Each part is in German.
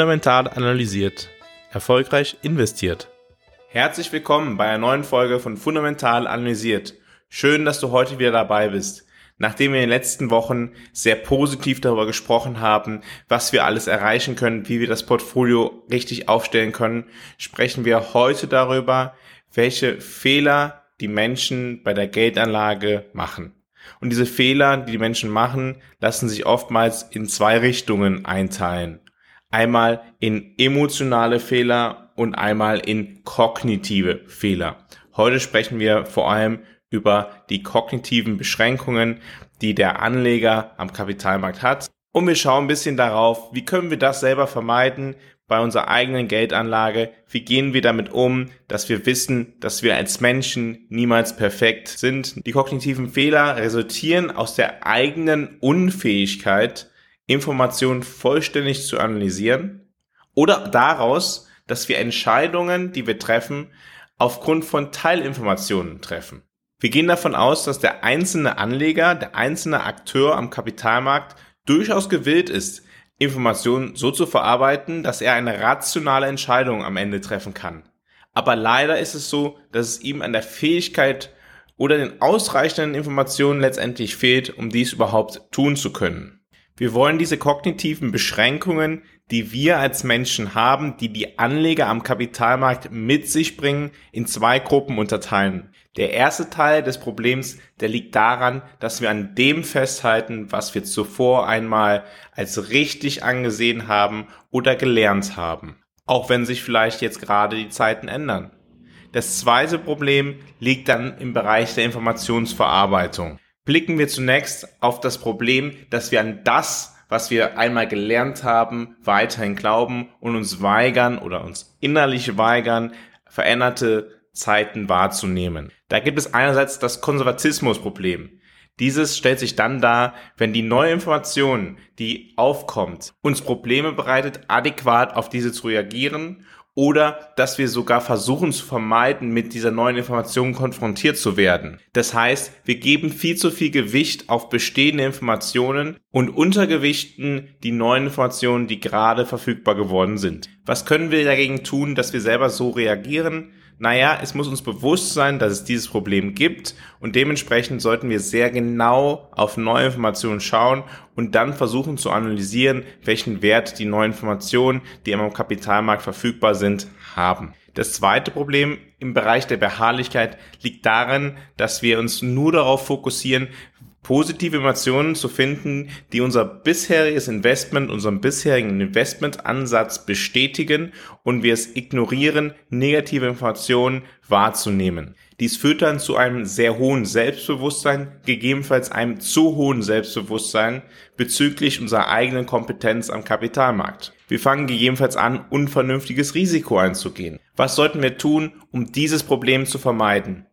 Fundamental analysiert. Erfolgreich investiert. Herzlich willkommen bei einer neuen Folge von Fundamental analysiert. Schön, dass du heute wieder dabei bist. Nachdem wir in den letzten Wochen sehr positiv darüber gesprochen haben, was wir alles erreichen können, wie wir das Portfolio richtig aufstellen können, sprechen wir heute darüber, welche Fehler die Menschen bei der Geldanlage machen. Und diese Fehler, die die Menschen machen, lassen sich oftmals in zwei Richtungen einteilen. Einmal in emotionale Fehler und einmal in kognitive Fehler. Heute sprechen wir vor allem über die kognitiven Beschränkungen, die der Anleger am Kapitalmarkt hat. Und wir schauen ein bisschen darauf, wie können wir das selber vermeiden bei unserer eigenen Geldanlage? Wie gehen wir damit um, dass wir wissen, dass wir als Menschen niemals perfekt sind? Die kognitiven Fehler resultieren aus der eigenen Unfähigkeit, Informationen vollständig zu analysieren oder daraus, dass wir Entscheidungen, die wir treffen, aufgrund von Teilinformationen treffen. Wir gehen davon aus, dass der einzelne Anleger, der einzelne Akteur am Kapitalmarkt durchaus gewillt ist, Informationen so zu verarbeiten, dass er eine rationale Entscheidung am Ende treffen kann. Aber leider ist es so, dass es ihm an der Fähigkeit oder den ausreichenden Informationen letztendlich fehlt, um dies überhaupt tun zu können. Wir wollen diese kognitiven Beschränkungen, die wir als Menschen haben, die die Anleger am Kapitalmarkt mit sich bringen, in zwei Gruppen unterteilen. Der erste Teil des Problems, der liegt daran, dass wir an dem festhalten, was wir zuvor einmal als richtig angesehen haben oder gelernt haben. Auch wenn sich vielleicht jetzt gerade die Zeiten ändern. Das zweite Problem liegt dann im Bereich der Informationsverarbeitung blicken wir zunächst auf das Problem, dass wir an das, was wir einmal gelernt haben, weiterhin glauben und uns weigern oder uns innerlich weigern, veränderte Zeiten wahrzunehmen. Da gibt es einerseits das Konservatismusproblem. Dieses stellt sich dann dar, wenn die neue Information, die aufkommt, uns Probleme bereitet, adäquat auf diese zu reagieren oder dass wir sogar versuchen zu vermeiden, mit dieser neuen Information konfrontiert zu werden. Das heißt, wir geben viel zu viel Gewicht auf bestehende Informationen und untergewichten die neuen Informationen, die gerade verfügbar geworden sind. Was können wir dagegen tun, dass wir selber so reagieren? Naja, es muss uns bewusst sein, dass es dieses Problem gibt und dementsprechend sollten wir sehr genau auf neue Informationen schauen und dann versuchen zu analysieren, welchen Wert die neuen Informationen, die am Kapitalmarkt verfügbar sind, haben. Das zweite Problem im Bereich der Beharrlichkeit liegt darin, dass wir uns nur darauf fokussieren, positive Informationen zu finden, die unser bisheriges Investment, unseren bisherigen Investmentansatz bestätigen und wir es ignorieren, negative Informationen wahrzunehmen. Dies führt dann zu einem sehr hohen Selbstbewusstsein, gegebenenfalls einem zu hohen Selbstbewusstsein bezüglich unserer eigenen Kompetenz am Kapitalmarkt. Wir fangen gegebenenfalls an, unvernünftiges Risiko einzugehen. Was sollten wir tun, um dieses Problem zu vermeiden?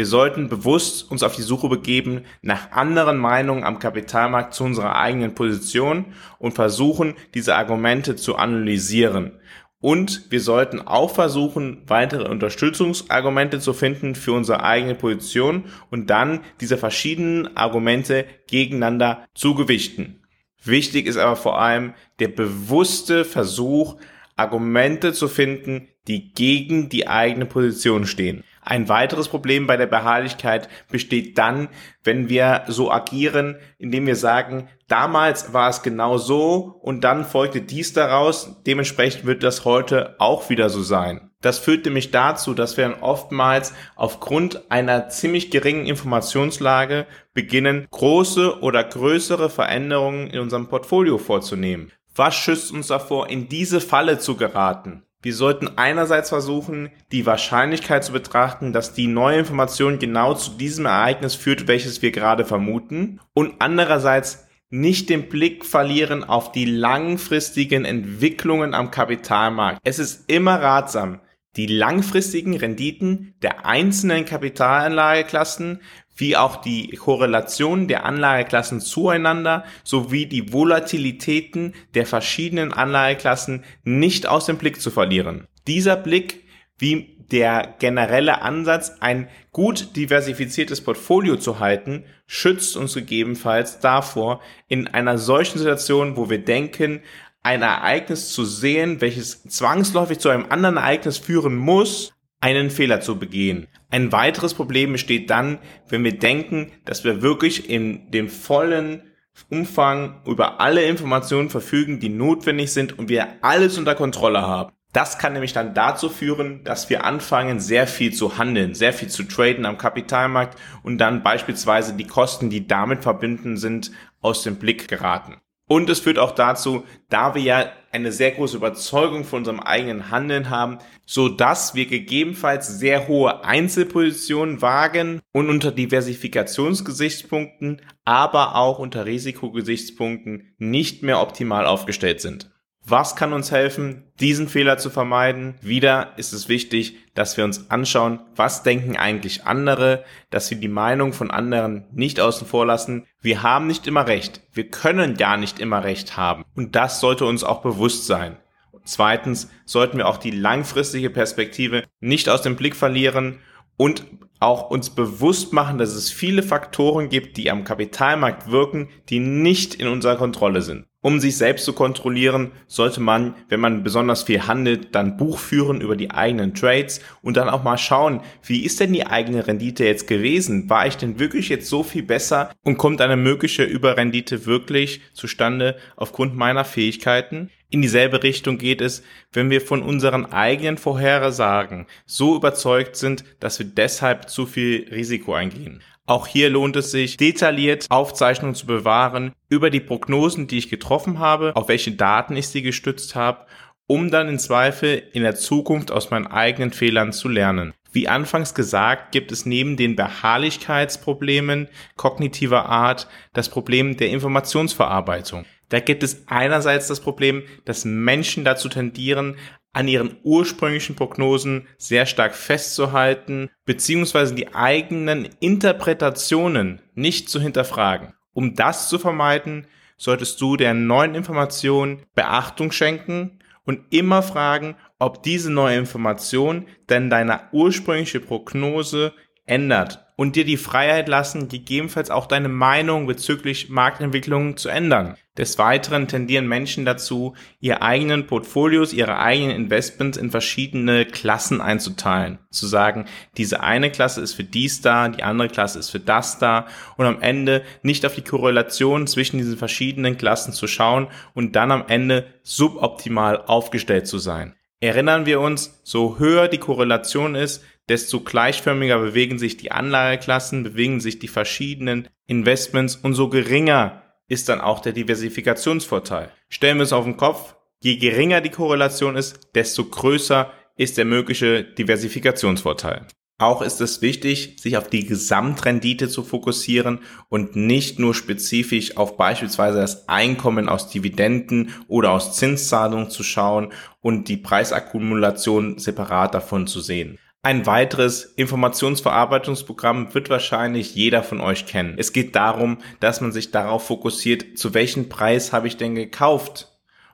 Wir sollten bewusst uns auf die Suche begeben nach anderen Meinungen am Kapitalmarkt zu unserer eigenen Position und versuchen, diese Argumente zu analysieren. Und wir sollten auch versuchen, weitere Unterstützungsargumente zu finden für unsere eigene Position und dann diese verschiedenen Argumente gegeneinander zu gewichten. Wichtig ist aber vor allem der bewusste Versuch, Argumente zu finden, die gegen die eigene Position stehen. Ein weiteres Problem bei der Beharrlichkeit besteht dann, wenn wir so agieren, indem wir sagen, damals war es genau so und dann folgte dies daraus, dementsprechend wird das heute auch wieder so sein. Das führt nämlich dazu, dass wir dann oftmals aufgrund einer ziemlich geringen Informationslage beginnen, große oder größere Veränderungen in unserem Portfolio vorzunehmen. Was schützt uns davor, in diese Falle zu geraten? Wir sollten einerseits versuchen, die Wahrscheinlichkeit zu betrachten, dass die neue Information genau zu diesem Ereignis führt, welches wir gerade vermuten, und andererseits nicht den Blick verlieren auf die langfristigen Entwicklungen am Kapitalmarkt. Es ist immer ratsam, die langfristigen Renditen der einzelnen Kapitalanlageklassen wie auch die Korrelation der Anlageklassen zueinander sowie die Volatilitäten der verschiedenen Anlageklassen nicht aus dem Blick zu verlieren. Dieser Blick, wie der generelle Ansatz, ein gut diversifiziertes Portfolio zu halten, schützt uns gegebenenfalls davor, in einer solchen Situation, wo wir denken, ein Ereignis zu sehen, welches zwangsläufig zu einem anderen Ereignis führen muss, einen Fehler zu begehen. Ein weiteres Problem besteht dann, wenn wir denken, dass wir wirklich in dem vollen Umfang über alle Informationen verfügen, die notwendig sind und wir alles unter Kontrolle haben. Das kann nämlich dann dazu führen, dass wir anfangen, sehr viel zu handeln, sehr viel zu traden am Kapitalmarkt und dann beispielsweise die Kosten, die damit verbunden sind, aus dem Blick geraten. Und es führt auch dazu, da wir ja eine sehr große Überzeugung von unserem eigenen Handeln haben, so dass wir gegebenenfalls sehr hohe Einzelpositionen wagen und unter Diversifikationsgesichtspunkten, aber auch unter Risikogesichtspunkten nicht mehr optimal aufgestellt sind. Was kann uns helfen, diesen Fehler zu vermeiden? Wieder ist es wichtig, dass wir uns anschauen, was denken eigentlich andere, dass wir die Meinung von anderen nicht außen vor lassen. Wir haben nicht immer recht. Wir können ja nicht immer recht haben. Und das sollte uns auch bewusst sein. Zweitens sollten wir auch die langfristige Perspektive nicht aus dem Blick verlieren und auch uns bewusst machen, dass es viele Faktoren gibt, die am Kapitalmarkt wirken, die nicht in unserer Kontrolle sind. Um sich selbst zu kontrollieren, sollte man, wenn man besonders viel handelt, dann Buch führen über die eigenen Trades und dann auch mal schauen, wie ist denn die eigene Rendite jetzt gewesen? War ich denn wirklich jetzt so viel besser und kommt eine mögliche Überrendite wirklich zustande aufgrund meiner Fähigkeiten? In dieselbe Richtung geht es, wenn wir von unseren eigenen Vorhersagen so überzeugt sind, dass wir deshalb zu viel Risiko eingehen. Auch hier lohnt es sich, detailliert Aufzeichnungen zu bewahren über die Prognosen, die ich getroffen habe, auf welche Daten ich sie gestützt habe, um dann in Zweifel in der Zukunft aus meinen eigenen Fehlern zu lernen. Wie anfangs gesagt, gibt es neben den Beharrlichkeitsproblemen kognitiver Art das Problem der Informationsverarbeitung. Da gibt es einerseits das Problem, dass Menschen dazu tendieren, an ihren ursprünglichen Prognosen sehr stark festzuhalten, beziehungsweise die eigenen Interpretationen nicht zu hinterfragen. Um das zu vermeiden, solltest du der neuen Information Beachtung schenken und immer fragen, ob diese neue Information denn deine ursprüngliche Prognose ändert und dir die Freiheit lassen, gegebenenfalls auch deine Meinung bezüglich Marktentwicklungen zu ändern. Des Weiteren tendieren Menschen dazu, ihre eigenen Portfolios, ihre eigenen Investments in verschiedene Klassen einzuteilen. Zu sagen, diese eine Klasse ist für dies da, die andere Klasse ist für das da und am Ende nicht auf die Korrelation zwischen diesen verschiedenen Klassen zu schauen und dann am Ende suboptimal aufgestellt zu sein. Erinnern wir uns, so höher die Korrelation ist, desto gleichförmiger bewegen sich die Anlageklassen, bewegen sich die verschiedenen Investments und so geringer ist dann auch der Diversifikationsvorteil. Stellen wir es auf den Kopf, je geringer die Korrelation ist, desto größer ist der mögliche Diversifikationsvorteil. Auch ist es wichtig, sich auf die Gesamtrendite zu fokussieren und nicht nur spezifisch auf beispielsweise das Einkommen aus Dividenden oder aus Zinszahlungen zu schauen und die Preisakkumulation separat davon zu sehen. Ein weiteres Informationsverarbeitungsprogramm wird wahrscheinlich jeder von euch kennen. Es geht darum, dass man sich darauf fokussiert, zu welchem Preis habe ich denn gekauft?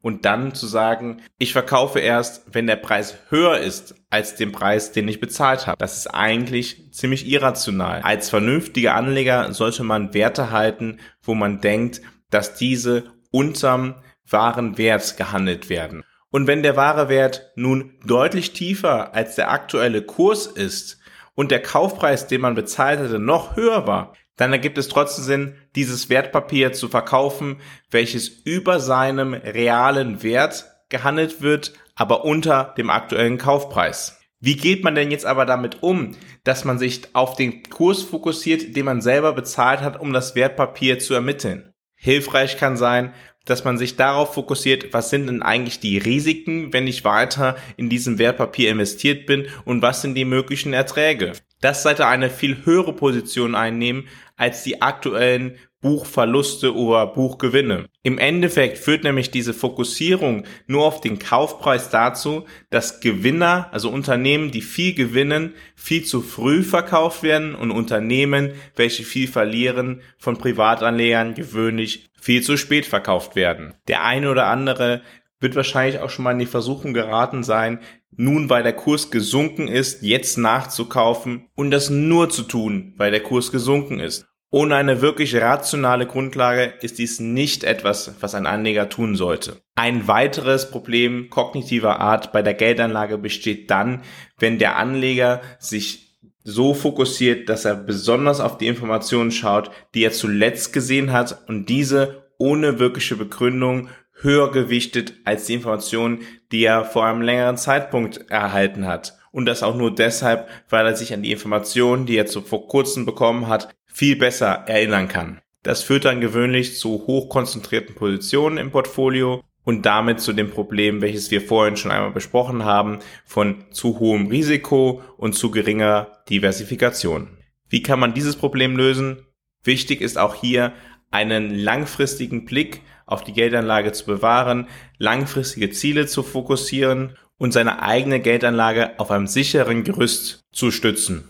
Und dann zu sagen, ich verkaufe erst, wenn der Preis höher ist als den Preis, den ich bezahlt habe. Das ist eigentlich ziemlich irrational. Als vernünftiger Anleger sollte man Werte halten, wo man denkt, dass diese unterm wahren Wert gehandelt werden. Und wenn der wahre Wert nun deutlich tiefer als der aktuelle Kurs ist und der Kaufpreis, den man bezahlt hatte, noch höher war, dann ergibt es trotzdem Sinn, dieses Wertpapier zu verkaufen, welches über seinem realen Wert gehandelt wird, aber unter dem aktuellen Kaufpreis. Wie geht man denn jetzt aber damit um, dass man sich auf den Kurs fokussiert, den man selber bezahlt hat, um das Wertpapier zu ermitteln? Hilfreich kann sein, dass man sich darauf fokussiert, was sind denn eigentlich die Risiken, wenn ich weiter in diesem Wertpapier investiert bin und was sind die möglichen Erträge. Das sollte eine viel höhere Position einnehmen als die aktuellen Buchverluste oder Buchgewinne. Im Endeffekt führt nämlich diese Fokussierung nur auf den Kaufpreis dazu, dass Gewinner, also Unternehmen, die viel gewinnen, viel zu früh verkauft werden und Unternehmen, welche viel verlieren, von Privatanlegern gewöhnlich viel zu spät verkauft werden. Der eine oder andere wird wahrscheinlich auch schon mal in die Versuchung geraten sein, nun weil der Kurs gesunken ist, jetzt nachzukaufen und das nur zu tun, weil der Kurs gesunken ist. Ohne eine wirklich rationale Grundlage ist dies nicht etwas, was ein Anleger tun sollte. Ein weiteres Problem kognitiver Art bei der Geldanlage besteht dann, wenn der Anleger sich so fokussiert, dass er besonders auf die Informationen schaut, die er zuletzt gesehen hat und diese ohne wirkliche Begründung höher gewichtet als die Informationen, die er vor einem längeren Zeitpunkt erhalten hat. Und das auch nur deshalb, weil er sich an die Informationen, die er zu vor kurzem bekommen hat, viel besser erinnern kann. Das führt dann gewöhnlich zu hochkonzentrierten Positionen im Portfolio und damit zu dem Problem, welches wir vorhin schon einmal besprochen haben, von zu hohem Risiko und zu geringer Diversifikation. Wie kann man dieses Problem lösen? Wichtig ist auch hier, einen langfristigen Blick auf die Geldanlage zu bewahren, langfristige Ziele zu fokussieren und seine eigene Geldanlage auf einem sicheren Gerüst zu stützen.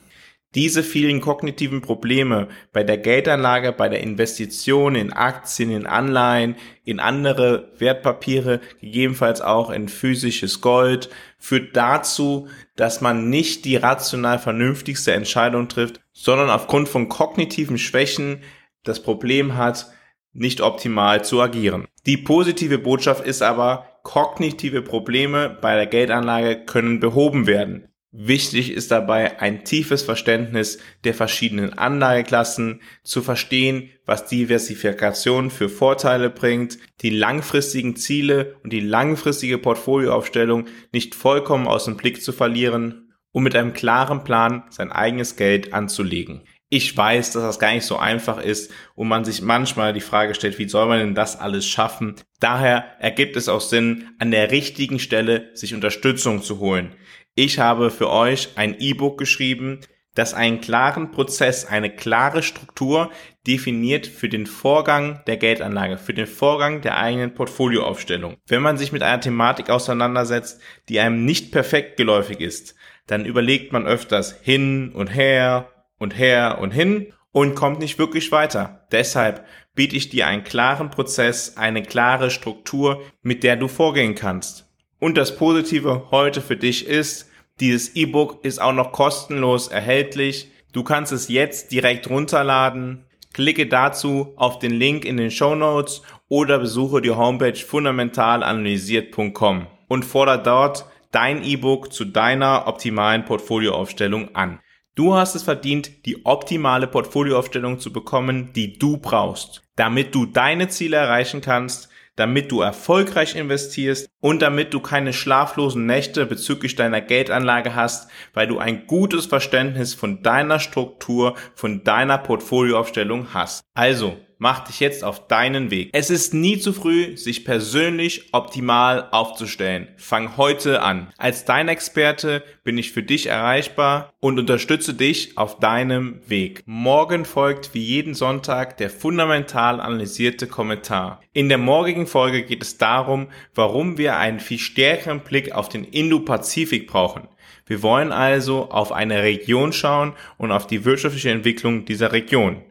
Diese vielen kognitiven Probleme bei der Geldanlage, bei der Investition in Aktien, in Anleihen, in andere Wertpapiere, gegebenenfalls auch in physisches Gold, führt dazu, dass man nicht die rational vernünftigste Entscheidung trifft, sondern aufgrund von kognitiven Schwächen das Problem hat, nicht optimal zu agieren. Die positive Botschaft ist aber, kognitive Probleme bei der Geldanlage können behoben werden. Wichtig ist dabei ein tiefes Verständnis der verschiedenen Anlageklassen, zu verstehen, was Diversifikation für Vorteile bringt, die langfristigen Ziele und die langfristige Portfolioaufstellung nicht vollkommen aus dem Blick zu verlieren, um mit einem klaren Plan sein eigenes Geld anzulegen. Ich weiß, dass das gar nicht so einfach ist und man sich manchmal die Frage stellt, wie soll man denn das alles schaffen? Daher ergibt es auch Sinn, an der richtigen Stelle sich Unterstützung zu holen. Ich habe für euch ein E-Book geschrieben, das einen klaren Prozess, eine klare Struktur definiert für den Vorgang der Geldanlage, für den Vorgang der eigenen Portfolioaufstellung. Wenn man sich mit einer Thematik auseinandersetzt, die einem nicht perfekt geläufig ist, dann überlegt man öfters hin und her und her und hin und kommt nicht wirklich weiter. Deshalb biete ich dir einen klaren Prozess, eine klare Struktur, mit der du vorgehen kannst. Und das Positive heute für dich ist, dieses E-Book ist auch noch kostenlos erhältlich. Du kannst es jetzt direkt runterladen. Klicke dazu auf den Link in den Show Notes oder besuche die Homepage fundamentalanalysiert.com und fordere dort dein E-Book zu deiner optimalen Portfolioaufstellung an. Du hast es verdient, die optimale Portfolioaufstellung zu bekommen, die du brauchst, damit du deine Ziele erreichen kannst, damit du erfolgreich investierst und damit du keine schlaflosen Nächte bezüglich deiner Geldanlage hast, weil du ein gutes Verständnis von deiner Struktur, von deiner Portfolioaufstellung hast. Also, mach dich jetzt auf deinen Weg. Es ist nie zu früh, sich persönlich optimal aufzustellen. Fang heute an. Als dein Experte bin ich für dich erreichbar und unterstütze dich auf deinem Weg. Morgen folgt wie jeden Sonntag der fundamental analysierte Kommentar. In der morgigen Folge geht es darum, warum wir einen viel stärkeren Blick auf den Indo-Pazifik brauchen. Wir wollen also auf eine Region schauen und auf die wirtschaftliche Entwicklung dieser Region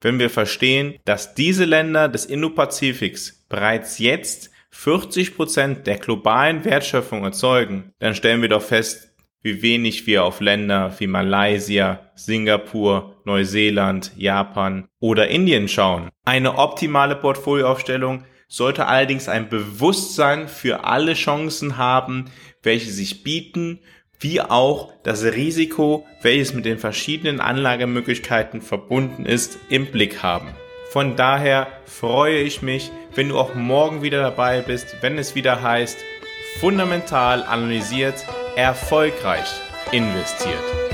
wenn wir verstehen, dass diese Länder des Indo-Pazifiks bereits jetzt 40 Prozent der globalen Wertschöpfung erzeugen, dann stellen wir doch fest, wie wenig wir auf Länder wie Malaysia, Singapur, Neuseeland, Japan oder Indien schauen. Eine optimale Portfolioaufstellung sollte allerdings ein Bewusstsein für alle Chancen haben, welche sich bieten wie auch das Risiko, welches mit den verschiedenen Anlagemöglichkeiten verbunden ist, im Blick haben. Von daher freue ich mich, wenn du auch morgen wieder dabei bist, wenn es wieder heißt, fundamental analysiert, erfolgreich investiert.